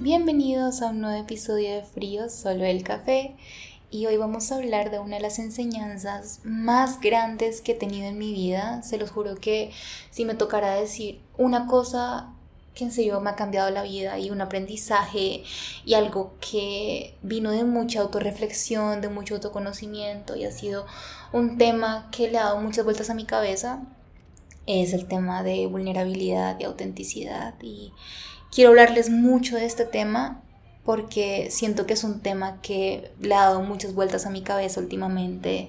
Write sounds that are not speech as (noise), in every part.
Bienvenidos a un nuevo episodio de Frío, solo el café. Y hoy vamos a hablar de una de las enseñanzas más grandes que he tenido en mi vida. Se los juro que si me tocara decir una cosa que en serio me ha cambiado la vida y un aprendizaje y algo que vino de mucha autorreflexión, de mucho autoconocimiento y ha sido un tema que le ha dado muchas vueltas a mi cabeza, es el tema de vulnerabilidad y autenticidad. Y quiero hablarles mucho de este tema porque siento que es un tema que le ha dado muchas vueltas a mi cabeza últimamente,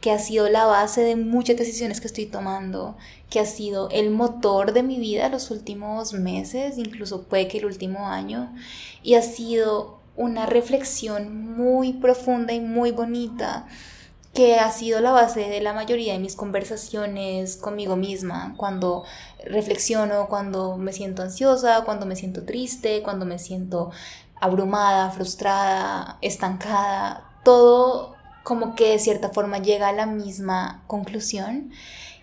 que ha sido la base de muchas decisiones que estoy tomando, que ha sido el motor de mi vida los últimos meses, incluso puede que el último año, y ha sido una reflexión muy profunda y muy bonita que ha sido la base de la mayoría de mis conversaciones conmigo misma, cuando reflexiono, cuando me siento ansiosa, cuando me siento triste, cuando me siento abrumada, frustrada, estancada, todo como que de cierta forma llega a la misma conclusión.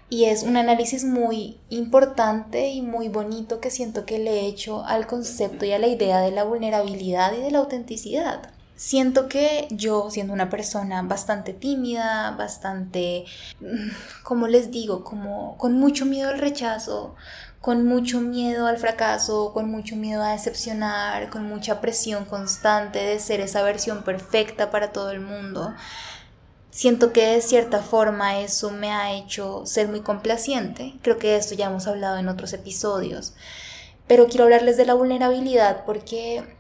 Y es un análisis muy importante y muy bonito que siento que le he hecho al concepto y a la idea de la vulnerabilidad y de la autenticidad. Siento que yo, siendo una persona bastante tímida, bastante, mm, como les digo, como con mucho miedo al rechazo, con mucho miedo al fracaso, con mucho miedo a decepcionar, con mucha presión constante de ser esa versión perfecta para todo el mundo. Siento que de cierta forma eso me ha hecho ser muy complaciente. Creo que de esto ya hemos hablado en otros episodios. Pero quiero hablarles de la vulnerabilidad porque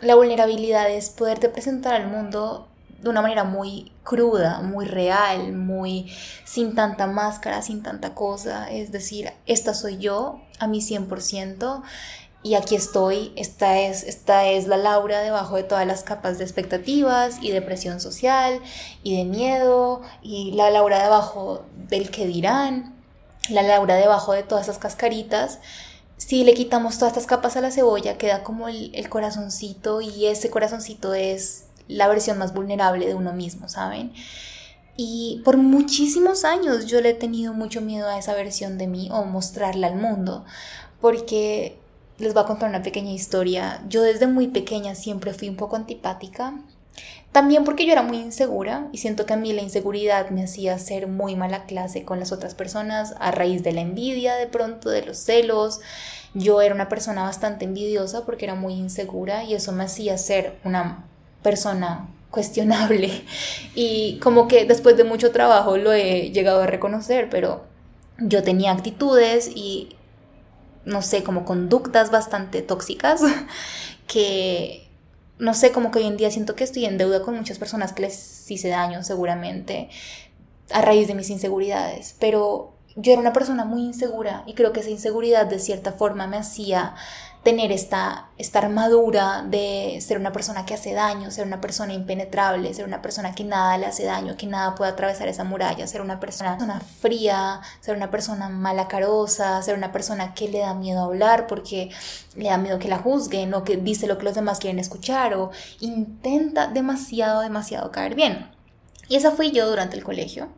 la vulnerabilidad es poderte presentar al mundo de una manera muy cruda, muy real, muy sin tanta máscara, sin tanta cosa. Es decir, esta soy yo a mi 100% y aquí estoy, esta es, esta es la Laura debajo de todas las capas de expectativas y de presión social y de miedo y la Laura debajo del que dirán, la Laura debajo de todas esas cascaritas. Si le quitamos todas estas capas a la cebolla, queda como el, el corazoncito y ese corazoncito es la versión más vulnerable de uno mismo, ¿saben? Y por muchísimos años yo le he tenido mucho miedo a esa versión de mí o mostrarla al mundo, porque les voy a contar una pequeña historia. Yo desde muy pequeña siempre fui un poco antipática, también porque yo era muy insegura y siento que a mí la inseguridad me hacía ser muy mala clase con las otras personas a raíz de la envidia de pronto, de los celos. Yo era una persona bastante envidiosa porque era muy insegura y eso me hacía ser una persona cuestionable y como que después de mucho trabajo lo he llegado a reconocer, pero yo tenía actitudes y no sé, como conductas bastante tóxicas (laughs) que no sé, como que hoy en día siento que estoy en deuda con muchas personas que les hice daño seguramente a raíz de mis inseguridades, pero yo era una persona muy insegura y creo que esa inseguridad de cierta forma me hacía tener esta, esta armadura de ser una persona que hace daño, ser una persona impenetrable, ser una persona que nada le hace daño, que nada puede atravesar esa muralla, ser una persona, fría, ser una persona malacarosa, ser una persona que le da miedo hablar porque le da miedo que la juzguen o que dice lo que los demás quieren escuchar o intenta demasiado, demasiado caer bien. Y esa fui yo durante el colegio.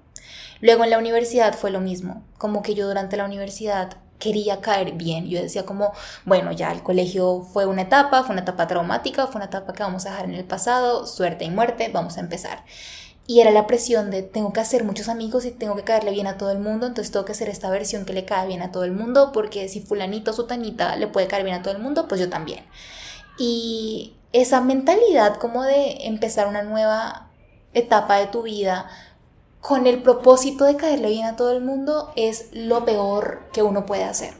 Luego en la universidad fue lo mismo, como que yo durante la universidad quería caer bien. Yo decía como, bueno, ya el colegio fue una etapa, fue una etapa traumática, fue una etapa que vamos a dejar en el pasado, suerte y muerte, vamos a empezar. Y era la presión de tengo que hacer muchos amigos y tengo que caerle bien a todo el mundo, entonces tengo que hacer esta versión que le cae bien a todo el mundo, porque si fulanito o sutanita le puede caer bien a todo el mundo, pues yo también. Y esa mentalidad como de empezar una nueva etapa de tu vida con el propósito de caerle bien a todo el mundo es lo peor que uno puede hacer.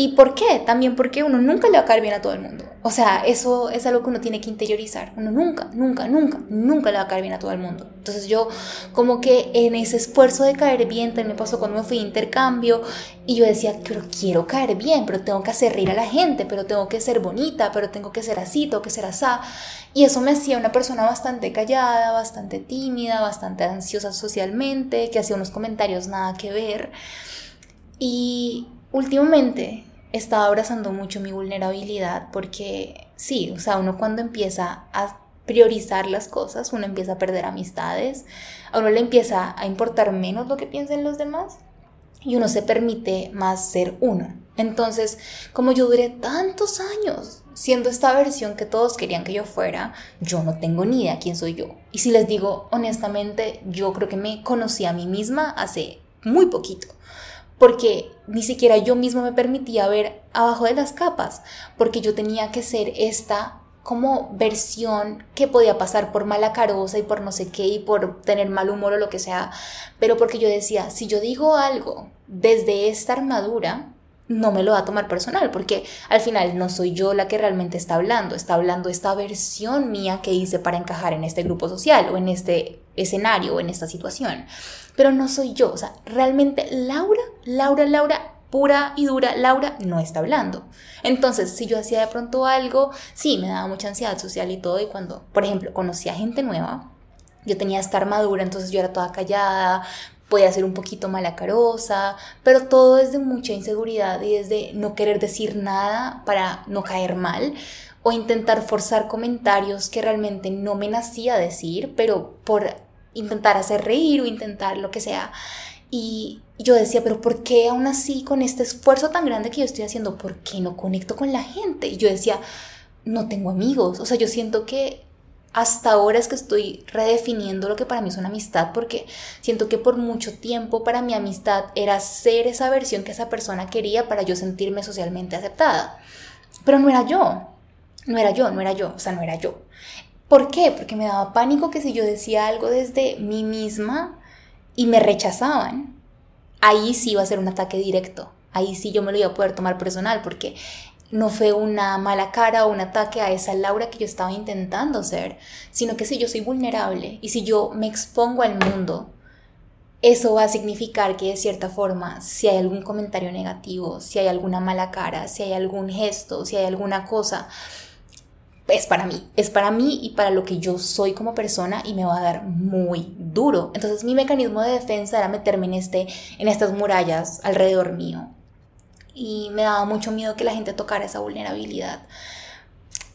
¿Y por qué? También porque uno nunca le va a caer bien a todo el mundo. O sea, eso es algo que uno tiene que interiorizar. Uno nunca, nunca, nunca, nunca le va a caer bien a todo el mundo. Entonces yo como que en ese esfuerzo de caer bien, también me pasó cuando me fui a intercambio y yo decía, pero quiero caer bien, pero tengo que hacer reír a la gente, pero tengo que ser bonita, pero tengo que ser así, tengo que ser asá. Y eso me hacía una persona bastante callada, bastante tímida, bastante ansiosa socialmente, que hacía unos comentarios nada que ver. Y últimamente estaba abrazando mucho mi vulnerabilidad porque sí, o sea, uno cuando empieza a priorizar las cosas, uno empieza a perder amistades, a uno le empieza a importar menos lo que piensen los demás. y uno se permite más ser uno. Entonces, como yo duré tantos años siendo esta versión que todos querían que yo fuera, yo no tengo ni idea quién soy yo. Y si les digo honestamente, yo creo que me conocí a mí misma hace muy poquito porque ni siquiera yo misma me permitía ver abajo de las capas, porque yo tenía que ser esta como versión que podía pasar por mala carosa y por no sé qué y por tener mal humor o lo que sea, pero porque yo decía, si yo digo algo desde esta armadura, no me lo va a tomar personal, porque al final no soy yo la que realmente está hablando, está hablando esta versión mía que hice para encajar en este grupo social o en este escenario o en esta situación pero no soy yo. O sea, realmente Laura, Laura, Laura, pura y dura, Laura no está hablando. Entonces, si yo hacía de pronto algo, sí, me daba mucha ansiedad social y todo, y cuando, por ejemplo, conocía gente nueva, yo tenía esta armadura, entonces yo era toda callada, podía ser un poquito malacarosa, pero todo desde mucha inseguridad y desde no querer decir nada para no caer mal o intentar forzar comentarios que realmente no me nacía decir, pero por intentar hacer reír o intentar lo que sea. Y yo decía, pero ¿por qué aún así con este esfuerzo tan grande que yo estoy haciendo, por qué no conecto con la gente? Y yo decía, no tengo amigos. O sea, yo siento que hasta ahora es que estoy redefiniendo lo que para mí es una amistad, porque siento que por mucho tiempo para mi amistad era ser esa versión que esa persona quería para yo sentirme socialmente aceptada. Pero no era yo, no era yo, no era yo, o sea, no era yo. ¿Por qué? Porque me daba pánico que si yo decía algo desde mí misma y me rechazaban, ahí sí iba a ser un ataque directo. Ahí sí yo me lo iba a poder tomar personal porque no fue una mala cara o un ataque a esa Laura que yo estaba intentando ser, sino que si yo soy vulnerable y si yo me expongo al mundo, eso va a significar que de cierta forma, si hay algún comentario negativo, si hay alguna mala cara, si hay algún gesto, si hay alguna cosa, es para mí, es para mí y para lo que yo soy como persona y me va a dar muy duro. Entonces mi mecanismo de defensa era meterme en, este, en estas murallas alrededor mío. Y me daba mucho miedo que la gente tocara esa vulnerabilidad.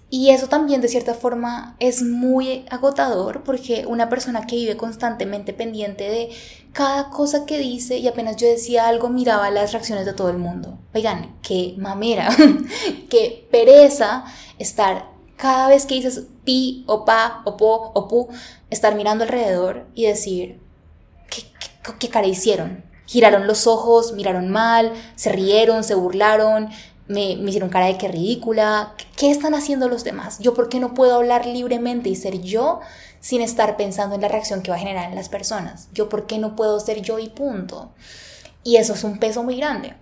Y eso también de cierta forma es muy agotador porque una persona que vive constantemente pendiente de cada cosa que dice y apenas yo decía algo miraba las reacciones de todo el mundo. Oigan, qué mamera, (laughs) qué pereza estar cada vez que dices pi o pa o po o pu, estar mirando alrededor y decir, ¿qué, cara hicieron? Giraron los ojos, miraron mal, se rieron, se burlaron, me, me, hicieron cara de que ridícula. ¿Qué están haciendo los demás? ¿Yo por qué no puedo hablar libremente y ser yo sin estar pensando en la reacción que va a generar en las personas? ¿Yo por qué no puedo ser yo y punto? Y eso es un peso muy grande.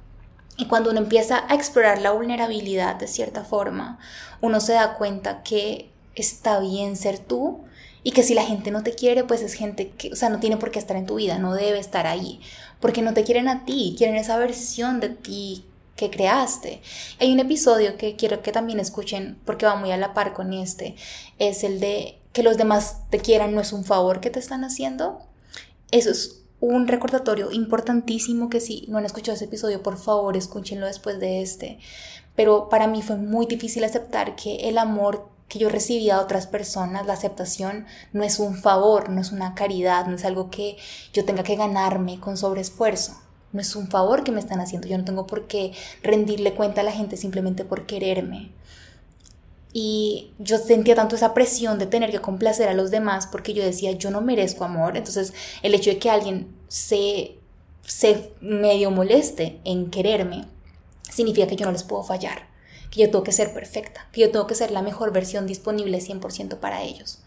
Y cuando uno empieza a explorar la vulnerabilidad de cierta forma, uno se da cuenta que está bien ser tú y que si la gente no te quiere, pues es gente que, o sea, no tiene por qué estar en tu vida, no debe estar ahí, porque no te quieren a ti, quieren esa versión de ti que creaste. Hay un episodio que quiero que también escuchen porque va muy a la par con este, es el de que los demás te quieran no es un favor que te están haciendo. Eso es un recordatorio importantísimo que si no han escuchado ese episodio, por favor, escúchenlo después de este. Pero para mí fue muy difícil aceptar que el amor que yo recibía a otras personas, la aceptación no es un favor, no es una caridad, no es algo que yo tenga que ganarme con sobreesfuerzo. No es un favor que me están haciendo. Yo no tengo por qué rendirle cuenta a la gente simplemente por quererme. Y yo sentía tanto esa presión de tener que complacer a los demás porque yo decía, yo no merezco amor. Entonces, el hecho de que alguien se, se medio moleste en quererme, significa que yo no les puedo fallar, que yo tengo que ser perfecta, que yo tengo que ser la mejor versión disponible 100% para ellos.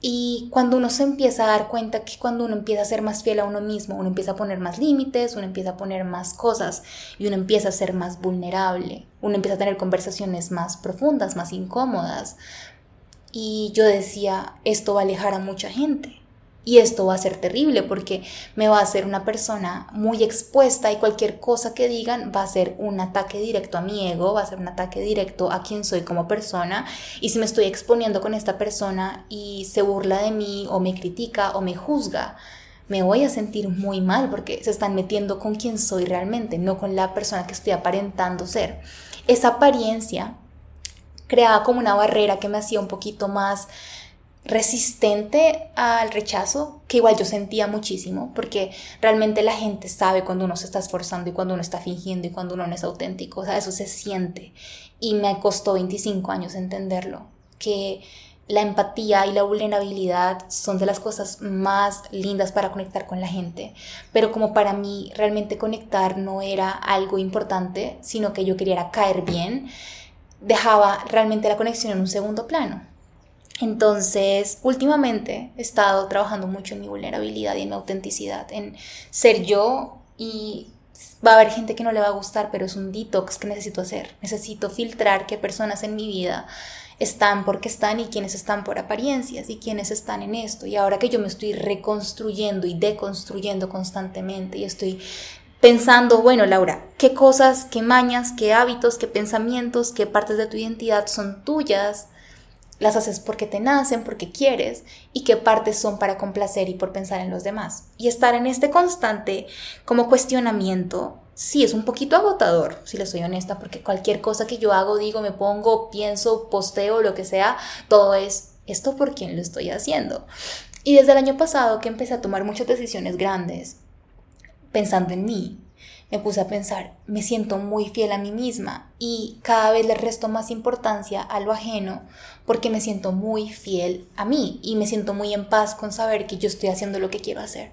Y cuando uno se empieza a dar cuenta que cuando uno empieza a ser más fiel a uno mismo, uno empieza a poner más límites, uno empieza a poner más cosas y uno empieza a ser más vulnerable, uno empieza a tener conversaciones más profundas, más incómodas. Y yo decía, esto va a alejar a mucha gente. Y esto va a ser terrible porque me va a hacer una persona muy expuesta y cualquier cosa que digan va a ser un ataque directo a mi ego, va a ser un ataque directo a quien soy como persona. Y si me estoy exponiendo con esta persona y se burla de mí o me critica o me juzga, me voy a sentir muy mal porque se están metiendo con quien soy realmente, no con la persona que estoy aparentando ser. Esa apariencia creaba como una barrera que me hacía un poquito más resistente al rechazo, que igual yo sentía muchísimo, porque realmente la gente sabe cuando uno se está esforzando y cuando uno está fingiendo y cuando uno no es auténtico, o sea, eso se siente. Y me costó 25 años entenderlo, que la empatía y la vulnerabilidad son de las cosas más lindas para conectar con la gente, pero como para mí realmente conectar no era algo importante, sino que yo quería caer bien, dejaba realmente la conexión en un segundo plano. Entonces, últimamente he estado trabajando mucho en mi vulnerabilidad y en mi autenticidad, en ser yo y va a haber gente que no le va a gustar, pero es un detox que necesito hacer. Necesito filtrar qué personas en mi vida están porque están y quienes están por apariencias y quienes están en esto. Y ahora que yo me estoy reconstruyendo y deconstruyendo constantemente y estoy pensando, bueno, Laura, qué cosas, qué mañas, qué hábitos, qué pensamientos, qué partes de tu identidad son tuyas las haces porque te nacen, porque quieres, y qué partes son para complacer y por pensar en los demás. Y estar en este constante como cuestionamiento, sí, es un poquito agotador, si le soy honesta, porque cualquier cosa que yo hago, digo, me pongo, pienso, posteo, lo que sea, todo es, ¿esto por quién lo estoy haciendo? Y desde el año pasado que empecé a tomar muchas decisiones grandes, pensando en mí, me puse a pensar, me siento muy fiel a mí misma y cada vez le resto más importancia a lo ajeno porque me siento muy fiel a mí y me siento muy en paz con saber que yo estoy haciendo lo que quiero hacer.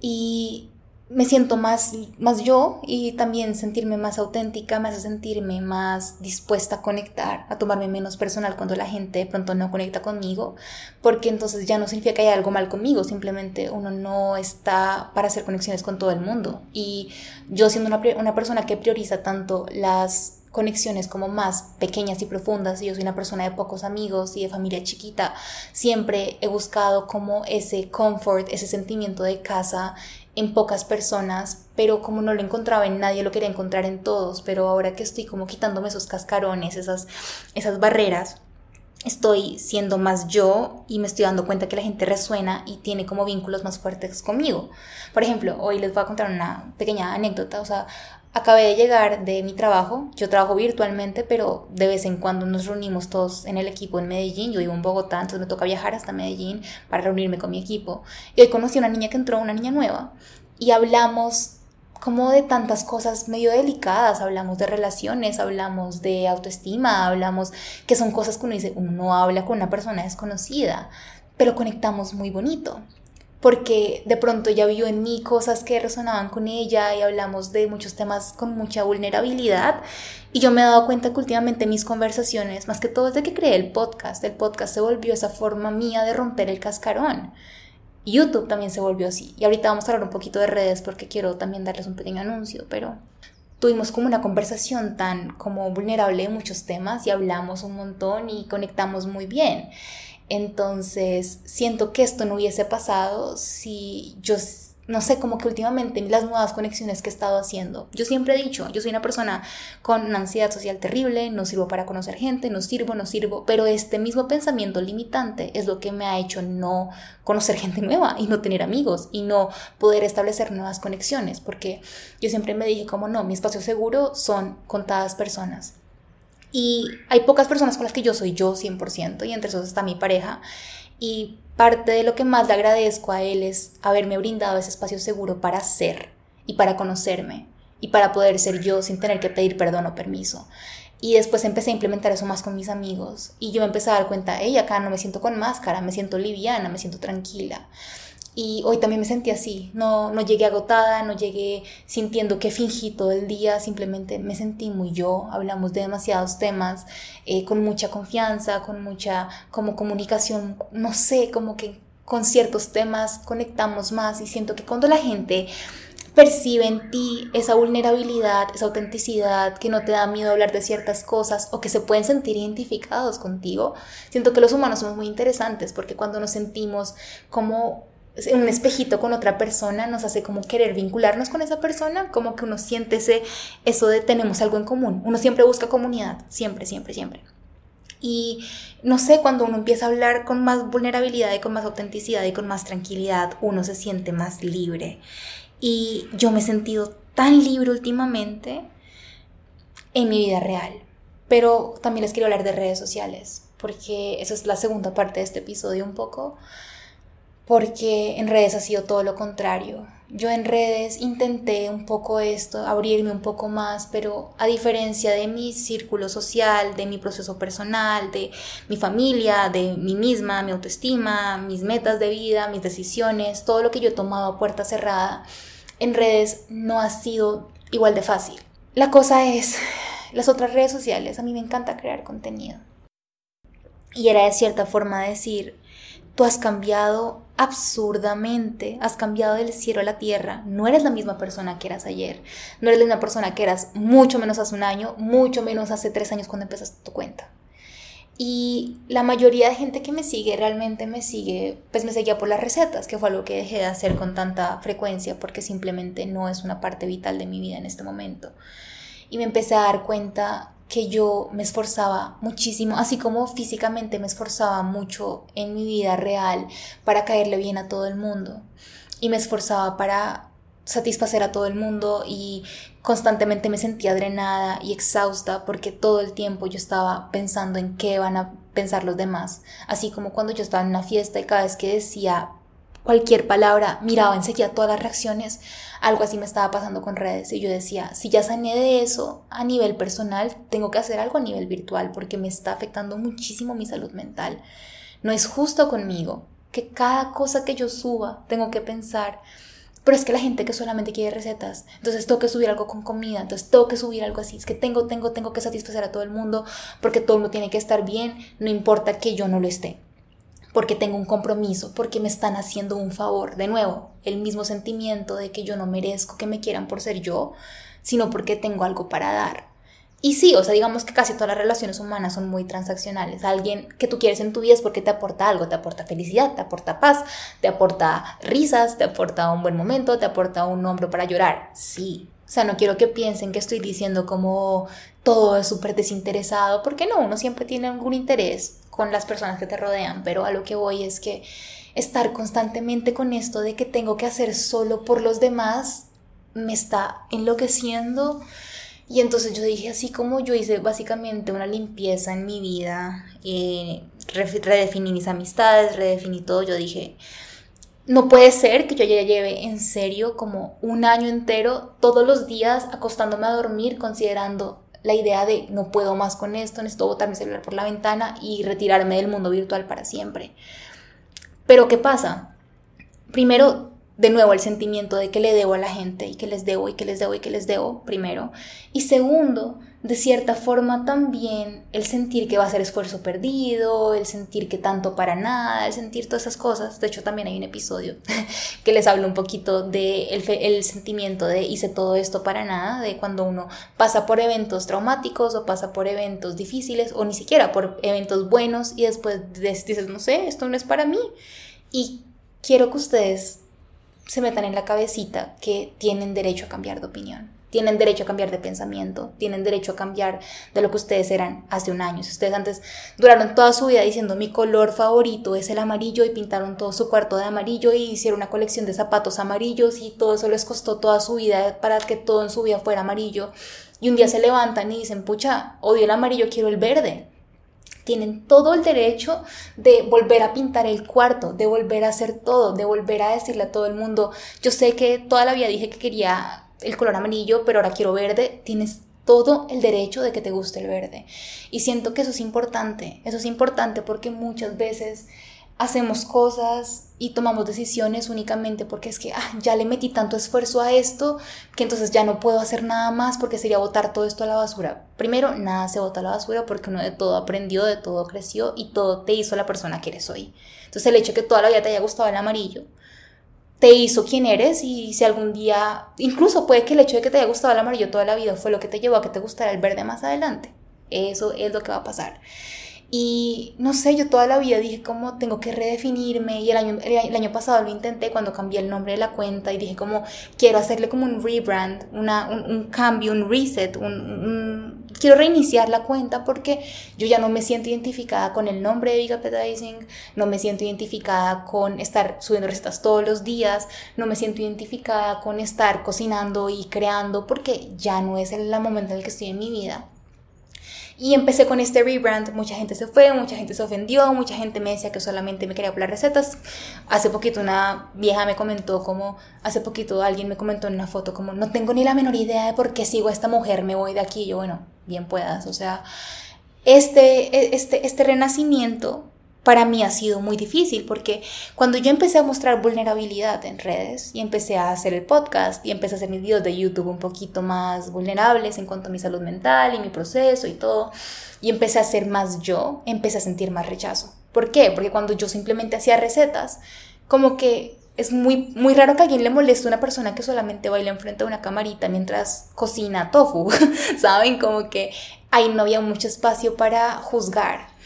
Y me siento más, más yo y también sentirme más auténtica me hace sentirme más dispuesta a conectar, a tomarme menos personal cuando la gente de pronto no conecta conmigo, porque entonces ya no significa que haya algo mal conmigo, simplemente uno no está para hacer conexiones con todo el mundo. Y yo siendo una, una persona que prioriza tanto las conexiones como más pequeñas y profundas, y yo soy una persona de pocos amigos y de familia chiquita, siempre he buscado como ese comfort, ese sentimiento de casa, en pocas personas, pero como no lo encontraba en nadie, lo quería encontrar en todos, pero ahora que estoy como quitándome esos cascarones, esas, esas barreras, estoy siendo más yo y me estoy dando cuenta que la gente resuena y tiene como vínculos más fuertes conmigo. Por ejemplo, hoy les voy a contar una pequeña anécdota, o sea, acabé de llegar de mi trabajo, yo trabajo virtualmente, pero de vez en cuando nos reunimos todos en el equipo en Medellín, yo vivo en Bogotá, entonces me toca viajar hasta Medellín para reunirme con mi equipo. Y hoy conocí a una niña que entró, una niña nueva, y hablamos como de tantas cosas medio delicadas, hablamos de relaciones, hablamos de autoestima, hablamos que son cosas que uno dice, uno habla con una persona desconocida, pero conectamos muy bonito porque de pronto ella vio en mí cosas que resonaban con ella y hablamos de muchos temas con mucha vulnerabilidad y yo me he dado cuenta que últimamente mis conversaciones, más que todo desde que creé el podcast, el podcast se volvió esa forma mía de romper el cascarón. YouTube también se volvió así. Y ahorita vamos a hablar un poquito de redes porque quiero también darles un pequeño anuncio, pero tuvimos como una conversación tan como vulnerable en muchos temas y hablamos un montón y conectamos muy bien. Entonces, siento que esto no hubiese pasado si yo, no sé, como que últimamente las nuevas conexiones que he estado haciendo. Yo siempre he dicho, yo soy una persona con una ansiedad social terrible, no sirvo para conocer gente, no sirvo, no sirvo, pero este mismo pensamiento limitante es lo que me ha hecho no conocer gente (laughs) nueva y no tener amigos y no poder establecer nuevas conexiones, porque yo siempre me dije como no, mi espacio seguro son contadas personas y hay pocas personas con las que yo soy yo 100% y entre esos está mi pareja. Y parte de lo que más le agradezco a él es haberme brindado ese espacio seguro para ser y para conocerme y para poder ser yo sin tener que pedir perdón o permiso. Y después empecé a implementar eso más con mis amigos y yo me empecé a dar cuenta, hey, acá no me siento con máscara, me siento liviana, me siento tranquila. Y hoy también me sentí así, no, no llegué agotada, no llegué sintiendo que fingí todo el día, simplemente me sentí muy yo, hablamos de demasiados temas, eh, con mucha confianza, con mucha como comunicación, no sé, como que con ciertos temas conectamos más y siento que cuando la gente percibe en ti esa vulnerabilidad, esa autenticidad, que no te da miedo hablar de ciertas cosas o que se pueden sentir identificados contigo. Siento que los humanos somos muy interesantes porque cuando nos sentimos como un espejito con otra persona nos hace como querer vincularnos con esa persona, como que uno siente ese, eso de tenemos algo en común. Uno siempre busca comunidad, siempre, siempre, siempre. Y no sé, cuando uno empieza a hablar con más vulnerabilidad y con más autenticidad y con más tranquilidad, uno se siente más libre. Y yo me he sentido tan libre últimamente en mi vida real. Pero también les quiero hablar de redes sociales porque esa es la segunda parte de este episodio un poco, porque en redes ha sido todo lo contrario. Yo en redes intenté un poco esto, abrirme un poco más, pero a diferencia de mi círculo social, de mi proceso personal, de mi familia, de mí misma, mi autoestima, mis metas de vida, mis decisiones, todo lo que yo he tomado a puerta cerrada, en redes no ha sido igual de fácil. La cosa es, las otras redes sociales, a mí me encanta crear contenido. Y era de cierta forma decir, tú has cambiado absurdamente, has cambiado del cielo a la tierra, no eres la misma persona que eras ayer, no eres la misma persona que eras mucho menos hace un año, mucho menos hace tres años cuando empezaste tu cuenta. Y la mayoría de gente que me sigue realmente me sigue, pues me seguía por las recetas, que fue algo que dejé de hacer con tanta frecuencia porque simplemente no es una parte vital de mi vida en este momento. Y me empecé a dar cuenta que yo me esforzaba muchísimo, así como físicamente me esforzaba mucho en mi vida real para caerle bien a todo el mundo. Y me esforzaba para satisfacer a todo el mundo y constantemente me sentía drenada y exhausta porque todo el tiempo yo estaba pensando en qué van a pensar los demás. Así como cuando yo estaba en una fiesta y cada vez que decía cualquier palabra, miraba enseguida todas las reacciones, algo así me estaba pasando con redes y yo decía, si ya sané de eso a nivel personal, tengo que hacer algo a nivel virtual porque me está afectando muchísimo mi salud mental. No es justo conmigo que cada cosa que yo suba tengo que pensar, pero es que la gente que solamente quiere recetas, entonces tengo que subir algo con comida, entonces tengo que subir algo así, es que tengo, tengo, tengo que satisfacer a todo el mundo porque todo el mundo tiene que estar bien, no importa que yo no lo esté porque tengo un compromiso, porque me están haciendo un favor. De nuevo, el mismo sentimiento de que yo no merezco que me quieran por ser yo, sino porque tengo algo para dar. Y sí, o sea, digamos que casi todas las relaciones humanas son muy transaccionales. Alguien que tú quieres en tu vida es porque te aporta algo, te aporta felicidad, te aporta paz, te aporta risas, te aporta un buen momento, te aporta un hombro para llorar. Sí. O sea, no quiero que piensen que estoy diciendo como todo es súper desinteresado, porque no, uno siempre tiene algún interés con las personas que te rodean, pero a lo que voy es que estar constantemente con esto de que tengo que hacer solo por los demás me está enloqueciendo. Y entonces yo dije, así como yo hice básicamente una limpieza en mi vida, eh, redefiní mis amistades, redefiní todo, yo dije, no puede ser que yo ya lleve en serio como un año entero todos los días acostándome a dormir considerando la idea de no puedo más con esto, necesito botar mi celular por la ventana y retirarme del mundo virtual para siempre. Pero ¿qué pasa? Primero, de nuevo, el sentimiento de que le debo a la gente y que les debo y que les debo y que les debo, primero. Y segundo, de cierta forma también el sentir que va a ser esfuerzo perdido, el sentir que tanto para nada, el sentir todas esas cosas. De hecho, también hay un episodio (laughs) que les hablo un poquito de el, sentimiento de hice todo esto para nada, de cuando uno pasa por eventos traumáticos o pasa por eventos difíciles o ni siquiera por eventos buenos y después dices, no sé, esto no es para mí. Y quiero que ustedes se metan en la cabecita que tienen derecho a cambiar de opinión tienen derecho a cambiar de pensamiento, tienen derecho a cambiar de lo que ustedes eran hace un año. Si ustedes antes duraron toda su vida diciendo mi color favorito es el amarillo y pintaron todo su cuarto de amarillo y hicieron una colección de zapatos amarillos y todo eso les costó toda su vida para que todo en su vida fuera amarillo y un día se levantan y dicen, pucha, odio el amarillo, quiero el verde. Tienen todo el derecho de volver a pintar el cuarto, de volver a hacer todo, de volver a decirle a todo el mundo, yo sé que toda la vida dije que quería el color amarillo, pero ahora quiero verde, tienes todo el derecho de que te guste el verde. Y siento que eso es importante, eso es importante porque muchas veces hacemos cosas y tomamos decisiones únicamente porque es que ah, ya le metí tanto esfuerzo a esto que entonces ya no puedo hacer nada más porque sería botar todo esto a la basura. Primero, nada se bota a la basura porque uno de todo aprendió, de todo creció y todo te hizo la persona que eres hoy. Entonces el hecho de que toda la vida te haya gustado el amarillo te hizo quien eres y si algún día, incluso puede que el hecho de que te haya gustado el amarillo toda la vida fue lo que te llevó a que te gustara el verde más adelante. Eso es lo que va a pasar. Y no sé, yo toda la vida dije como tengo que redefinirme y el año, el año pasado lo intenté cuando cambié el nombre de la cuenta y dije como quiero hacerle como un rebrand, una, un, cambio, un reset, un, quiero reiniciar la cuenta porque yo ya no me siento identificada con el nombre de Big Appetizing, no me siento identificada con estar subiendo recetas todos los días, no me siento identificada con estar cocinando y creando porque ya no es el momento en el que estoy en mi vida. Y empecé con este rebrand, mucha gente se fue, mucha gente se ofendió, mucha gente me decía que solamente me quería hablar recetas. Hace poquito una vieja me comentó como, hace poquito alguien me comentó en una foto como, no tengo ni la menor idea de por qué sigo a esta mujer, me voy de aquí. Y yo, bueno, bien puedas, o sea, este, e, este, este renacimiento para mí ha sido muy difícil porque cuando yo empecé a mostrar vulnerabilidad en redes y empecé a hacer el podcast y empecé a hacer mis videos de YouTube un poquito más vulnerables en cuanto a mi salud mental y mi proceso y todo, y empecé a ser más yo, empecé a sentir más rechazo. ¿Por qué? Porque cuando yo simplemente hacía recetas, como que es muy, muy raro que alguien le moleste una persona que solamente baila enfrente de una camarita mientras cocina tofu, (laughs) ¿saben? Como que ahí no había mucho espacio para juzgar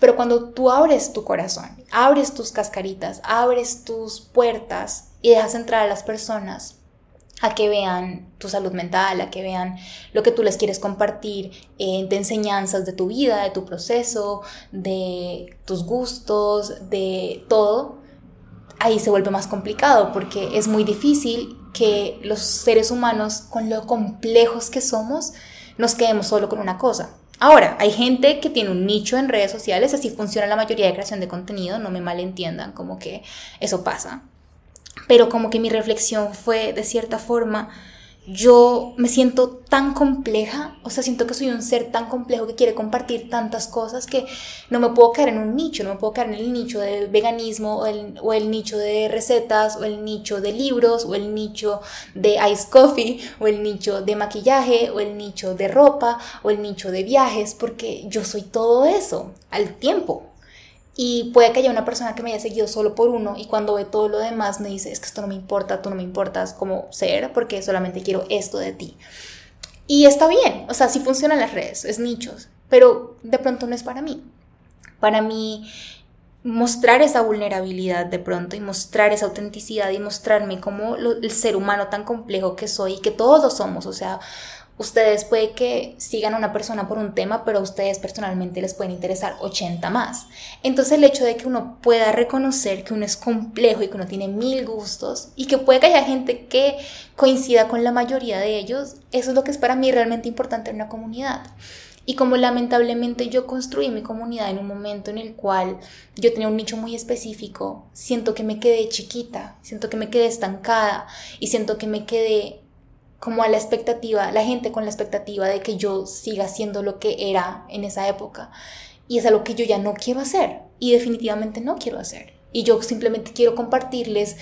pero cuando tú abres tu corazón, abres tus cascaritas, abres tus puertas y dejas entrar a las personas a que vean tu salud mental, a que vean lo que tú les quieres compartir eh, de enseñanzas de tu vida, de tu proceso, de tus gustos, de todo, ahí se vuelve más complicado porque es muy difícil que los seres humanos, con lo complejos que somos, nos quedemos solo con una cosa. Ahora, hay gente que tiene un nicho en redes sociales, así funciona la mayoría de creación de contenido, no me malentiendan, como que eso pasa. Pero como que mi reflexión fue, de cierta forma, yo me siento tan compleja, o sea, siento que soy un ser tan complejo que quiere compartir tantas cosas que no me puedo caer en un nicho, no me puedo caer en el nicho de veganismo o el, o el nicho de recetas o el nicho de libros o el nicho de ice coffee o el nicho de maquillaje o el nicho de ropa o el nicho de viajes, porque yo soy todo eso al tiempo. Y puede que haya una persona que me haya seguido solo por uno y cuando ve todo lo demás me dice, es que esto no me importa, tú no me importas como ser porque solamente quiero esto de ti. Y está bien, o sea, sí funcionan las redes, es nichos, pero de pronto no es para mí. Para mí mostrar esa vulnerabilidad de pronto y mostrar esa autenticidad y mostrarme como el ser humano tan complejo que soy y que todos somos, o sea, Ustedes puede que sigan a una persona por un tema, pero a ustedes personalmente les pueden interesar 80 más. Entonces el hecho de que uno pueda reconocer que uno es complejo y que uno tiene mil gustos y que puede que haya gente que coincida con la mayoría de ellos, eso es lo que es para mí realmente importante en una comunidad. Y como lamentablemente yo construí mi comunidad en un momento en el cual yo tenía un nicho muy específico, siento que me quedé chiquita, siento que me quedé estancada y siento que me quedé como a la expectativa, la gente con la expectativa de que yo siga siendo lo que era en esa época. Y es algo que yo ya no quiero hacer y definitivamente no quiero hacer. Y yo simplemente quiero compartirles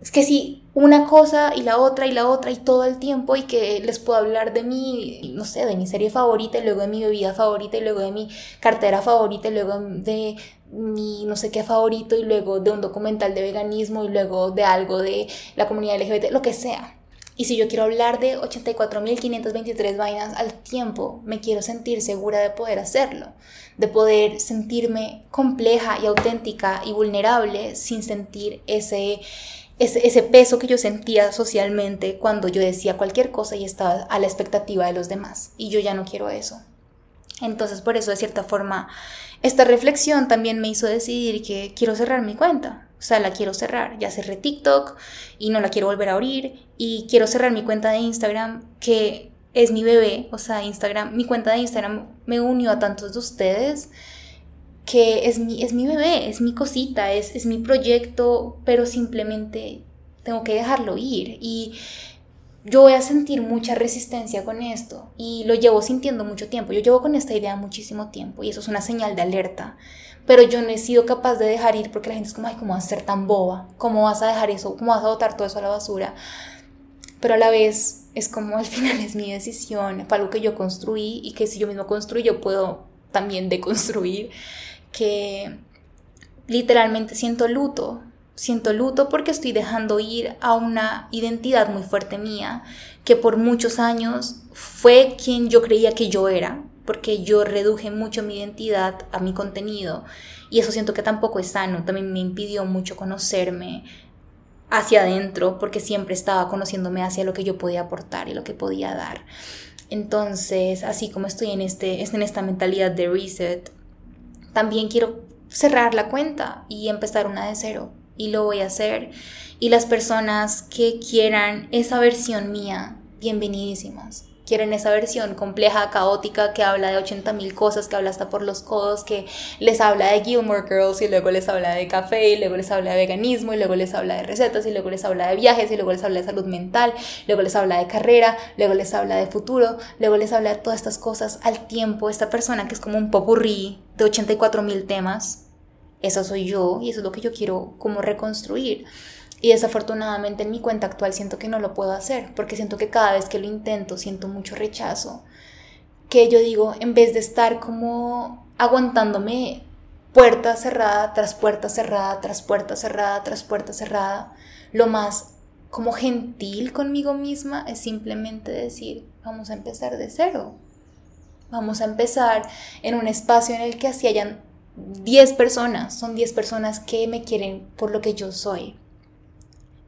es que si una cosa y la otra y la otra y todo el tiempo y que les puedo hablar de mi, no sé, de mi serie favorita y luego de mi bebida favorita y luego de mi cartera favorita y luego de mi no sé qué favorito y luego de un documental de veganismo y luego de algo de la comunidad LGBT, lo que sea. Y si yo quiero hablar de 84.523 vainas al tiempo, me quiero sentir segura de poder hacerlo, de poder sentirme compleja y auténtica y vulnerable sin sentir ese, ese, ese, peso que yo sentía socialmente cuando yo decía cualquier cosa y estaba a la expectativa de los demás. Y yo ya no quiero eso. Entonces, por eso, de cierta forma, esta reflexión también me hizo decidir que quiero cerrar mi cuenta. O sea, la quiero cerrar. Ya cerré TikTok y no la quiero volver a abrir. Y quiero cerrar mi cuenta de Instagram, que es mi bebé. O sea, Instagram, mi cuenta de Instagram me unió a tantos de ustedes que es mi, es mi bebé, es mi cosita, es, es mi proyecto, pero simplemente tengo que dejarlo ir. Y yo voy a sentir mucha resistencia con esto y lo llevo sintiendo mucho tiempo. Yo llevo con esta idea muchísimo tiempo y eso es una señal de alerta. Pero yo no he sido capaz de dejar ir porque la gente es como, ay, ¿cómo vas a ser tan boba? ¿Cómo vas a dejar eso? ¿Cómo vas a botar todo eso a la basura? Pero a la vez es como (laughs) al final es mi decisión, fue algo que yo construí y que si yo mismo construyo yo puedo también deconstruir, que literalmente siento luto Siento luto porque estoy dejando ir a una identidad muy fuerte mía, que por muchos años fue quien yo creía que yo era, porque yo reduje mucho mi identidad a mi contenido y eso siento que tampoco es sano, también me impidió mucho conocerme hacia adentro porque siempre estaba conociéndome hacia lo que yo podía aportar y lo que podía dar. Entonces, así como estoy en, este, en esta mentalidad de reset, también quiero cerrar la cuenta y empezar una de cero y lo voy a hacer. Y las personas que quieran esa versión mía, bienvenidísimas. Quieren esa versión compleja, caótica, que habla de 80 mil cosas, que habla hasta por los codos, que les habla de Gilmore Girls y luego les habla de café y luego les habla de veganismo y luego les habla de recetas y luego les habla de viajes y luego les habla de salud mental, luego les habla de carrera, luego les habla de futuro, luego les habla de todas estas cosas al tiempo. Esta persona que es como un popurrí de 84 mil temas, esa soy yo y eso es lo que yo quiero como reconstruir. Y desafortunadamente en mi cuenta actual siento que no lo puedo hacer, porque siento que cada vez que lo intento siento mucho rechazo. Que yo digo, en vez de estar como aguantándome puerta cerrada tras puerta cerrada, tras puerta cerrada, tras puerta cerrada, lo más como gentil conmigo misma es simplemente decir, vamos a empezar de cero. Vamos a empezar en un espacio en el que así hayan 10 personas, son 10 personas que me quieren por lo que yo soy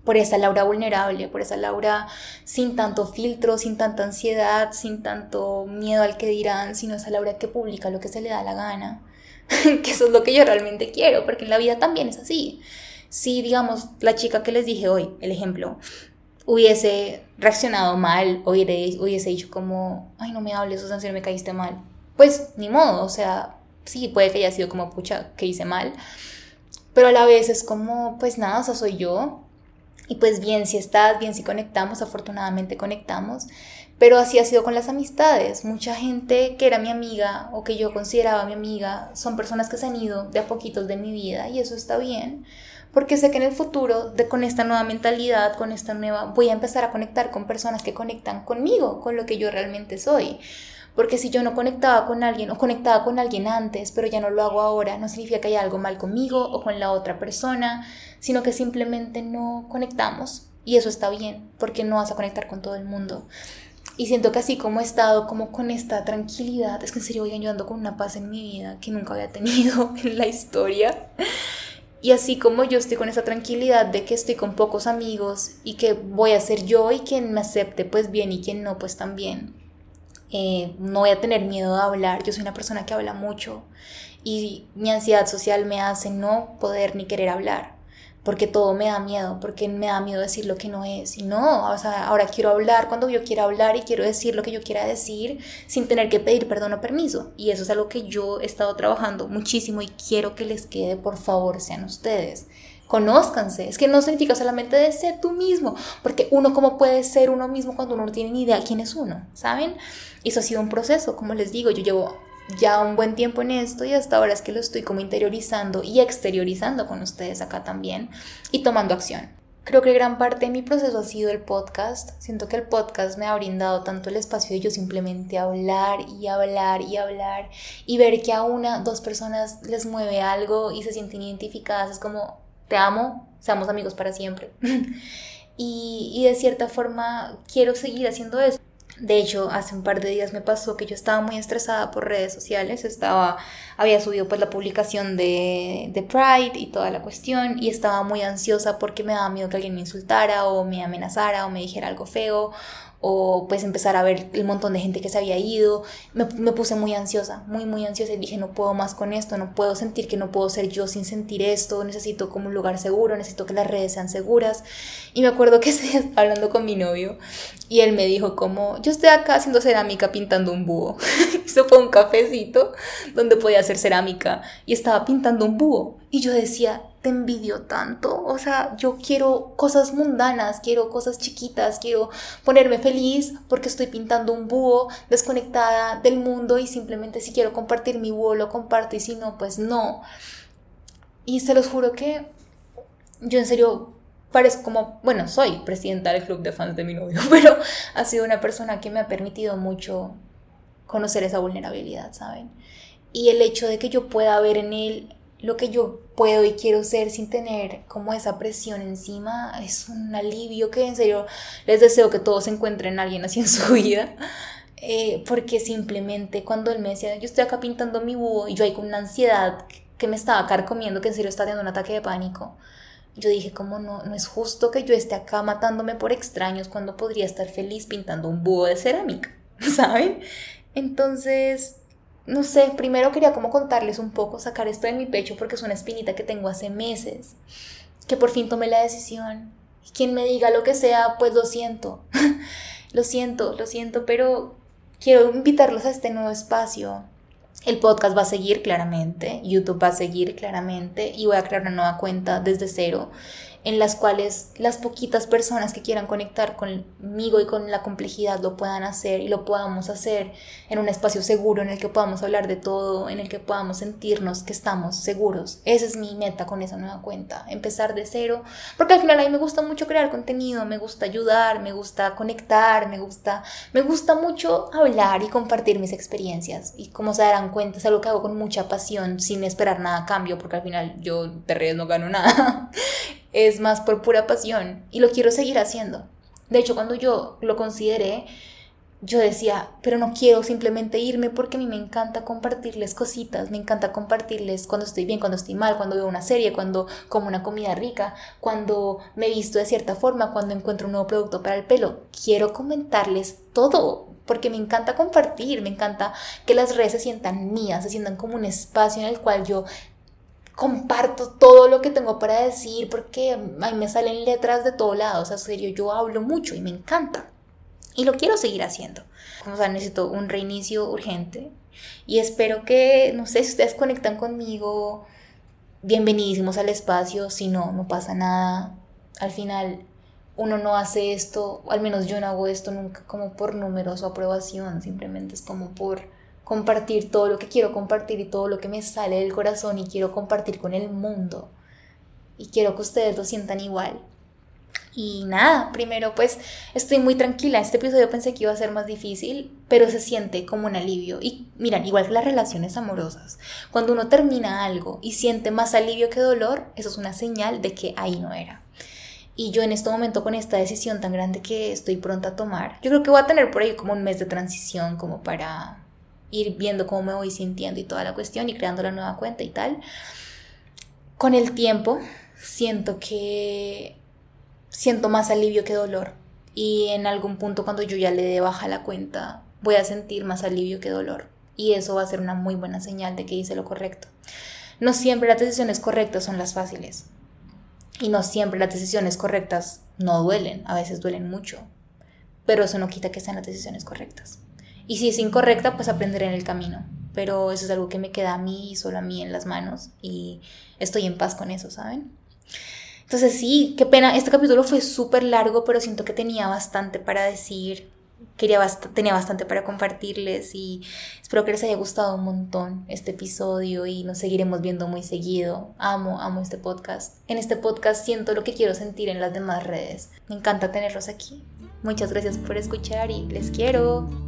por esa Laura vulnerable, por esa Laura sin tanto filtro, sin tanta ansiedad, sin tanto miedo al que dirán, sino esa Laura que publica lo que se le da la gana. (laughs) que eso es lo que yo realmente quiero, porque en la vida también es así. Si, digamos, la chica que les dije hoy, el ejemplo, hubiese reaccionado mal, hubiese dicho como, ay, no me hables, o sea, me caíste mal, pues ni modo, o sea, sí, puede que haya sido como, pucha, que hice mal, pero a la vez es como, pues nada, o sea, soy yo, y pues bien, si estás, bien si conectamos, afortunadamente conectamos. Pero así ha sido con las amistades. Mucha gente que era mi amiga o que yo consideraba mi amiga son personas que se han ido de a poquitos de mi vida y eso está bien. Porque sé que en el futuro, de, con esta nueva mentalidad, con esta nueva, voy a empezar a conectar con personas que conectan conmigo, con lo que yo realmente soy. Porque si yo no conectaba con alguien o conectaba con alguien antes, pero ya no lo hago ahora, no significa que haya algo mal conmigo o con la otra persona, sino que simplemente no conectamos. Y eso está bien, porque no vas a conectar con todo el mundo. Y siento que así como he estado como con esta tranquilidad, es que en serio voy ayudando con una paz en mi vida que nunca había tenido (laughs) en la historia. Y así como yo estoy con esa tranquilidad de que estoy con pocos amigos y que voy a ser yo y quien me acepte pues bien y quien no pues también. Eh, no voy a tener miedo de hablar, yo soy una persona que habla mucho y mi ansiedad social me hace no poder ni querer hablar, porque todo me da miedo, porque me da miedo decir lo que no es. Y no, o sea, ahora quiero hablar cuando yo quiera hablar y quiero decir lo que yo quiera decir sin tener que pedir perdón o permiso. Y eso es algo que yo he estado trabajando muchísimo y quiero que les quede, por favor, sean ustedes conózcanse. Es que no significa solamente de ser tú mismo, porque uno cómo puede ser uno mismo cuando uno no tiene ni idea quién es uno, ¿saben? Eso ha sido un proceso, como les digo, yo llevo ya un buen tiempo en esto y hasta ahora es que lo estoy como interiorizando y exteriorizando con ustedes acá también y tomando acción. Creo que gran parte de mi proceso ha sido el podcast. Siento que el podcast me ha brindado tanto el espacio de yo simplemente hablar y hablar y hablar y ver que a una, dos personas les mueve algo y se sienten identificadas. Es como, te amo, seamos amigos para siempre. (laughs) y, y de cierta forma quiero seguir haciendo eso. De hecho, hace un par de días me pasó que yo estaba muy estresada por redes sociales, estaba, había subido pues la publicación de, de, Pride y toda la cuestión y estaba muy ansiosa porque me daba miedo que alguien me insultara o me amenazara o me dijera algo feo o pues empezar a ver el montón de gente que se había ido. Me, puse muy ansiosa, muy, muy ansiosa y dije, no puedo más con esto, no puedo sentir que no puedo ser yo sin sentir esto, necesito como un lugar seguro, necesito que las redes sean seguras. Y me acuerdo que (laughs) estaba hablando con mi novio y él me dijo como, yo estoy acá haciendo cerámica pintando un búho. (laughs) Eso fue un cafecito donde podía hacer cerámica y estaba pintando un búho. Y yo decía, te envidio tanto. O sea, yo quiero cosas mundanas, quiero cosas chiquitas, quiero ponerme feliz porque estoy pintando un búho desconectada del mundo y simplemente si quiero compartir mi búho lo comparto y si no, pues no. Y se los juro que yo en serio parezco como, bueno, soy presidenta del club de fans de mi novio, (laughs) pero ha sido una persona que me ha permitido mucho conocer esa vulnerabilidad, ¿saben? Y el hecho de que yo pueda ver en él lo que yo puedo y quiero ser sin tener como esa presión encima es un alivio que en serio les deseo que todos encuentren a alguien así en su (laughs) vida. Eh, porque simplemente cuando él me decía, yo estoy acá pintando mi búho y yo ahí con una ansiedad que me estaba carcomiendo, que en serio estaba teniendo un ataque de pánico, yo dije, como no, no es justo que yo esté acá matándome por extraños cuando podría estar feliz pintando un búho de cerámica, (laughs) ¿saben? Entonces, no sé, primero quería como contarles un poco, sacar esto de mi pecho porque es una espinita que tengo hace meses, que por fin tomé la decisión. Quien me diga lo que sea, pues lo siento. (laughs) Lo siento, lo siento, pero quiero invitarlos a este nuevo espacio. El podcast va a seguir claramente, YouTube va a seguir claramente y voy a crear una nueva cuenta desde cero en las cuales las poquitas personas que quieran conectar conmigo y con la complejidad lo puedan hacer y lo podamos hacer en un espacio seguro en el que podamos hablar de todo, en el que podamos sentirnos que estamos seguros. Esa es mi meta con esa nueva cuenta, empezar de cero, porque al final a mí me gusta mucho crear contenido, me gusta ayudar, me gusta conectar, me gusta, me gusta mucho hablar y compartir mis experiencias y como se darán cuenta es algo que hago con mucha pasión sin esperar nada a cambio, porque al final yo de redes no gano nada. (laughs) es más por pura pasión y lo quiero seguir haciendo. De hecho, cuando yo lo consideré, yo decía, pero no quiero simplemente irme porque a mí me encanta compartirles cositas, me encanta compartirles cuando estoy bien, cuando estoy mal, cuando veo una serie, cuando como una comida rica, cuando me visto de cierta forma, cuando encuentro un nuevo producto para el pelo. Quiero comentarles todo porque me encanta compartir, me encanta que las redes se sientan mías, se sientan como un espacio en el cual yo comparto todo lo que tengo para decir porque a mí me salen letras de todos lados, o sea, serio, yo hablo mucho y me encanta. Y lo quiero seguir haciendo. O sea, necesito un reinicio urgente. Y espero que, no sé, si ustedes conectan conmigo, bienvenidísimos al espacio. Si no, no pasa nada. Al final, uno no hace esto, al menos yo no hago esto nunca como por números o aprobación, simplemente es como por compartir todo lo que quiero compartir y todo lo que me sale del corazón y quiero compartir con el mundo. Y quiero que ustedes lo sientan igual. Y nada, primero pues estoy muy tranquila. Este episodio pensé que iba a ser más difícil, pero se siente como un alivio. Y miran, igual que las relaciones amorosas, cuando uno termina algo y siente más alivio que dolor, eso es una señal de que ahí no era. Y yo en este momento con esta decisión tan grande que estoy pronta a tomar, yo creo que voy a tener por ahí como un mes de transición como para ir viendo cómo me voy sintiendo y toda la cuestión y creando la nueva cuenta y tal. Con el tiempo siento que siento más alivio que dolor y en algún punto cuando yo ya le dé baja la cuenta voy a sentir más alivio que dolor y eso va a ser una muy buena señal de que hice lo correcto. No siempre las decisiones correctas son las fáciles y no siempre las decisiones correctas no duelen, a veces duelen mucho, pero eso no quita que sean las decisiones correctas. Y si es incorrecta, pues aprenderé en el camino. Pero eso es algo que me queda a mí y solo a mí en las manos y estoy en paz con eso, ¿saben? Entonces sí, qué pena. Este capítulo fue súper largo, pero siento que tenía bastante para decir. Quería tenía bastante para compartirles y espero que les haya gustado un montón este episodio y nos seguiremos viendo muy seguido. Amo, amo este podcast. En este podcast siento lo que quiero sentir en las demás redes. Me encanta tenerlos aquí. Muchas gracias por escuchar y les quiero.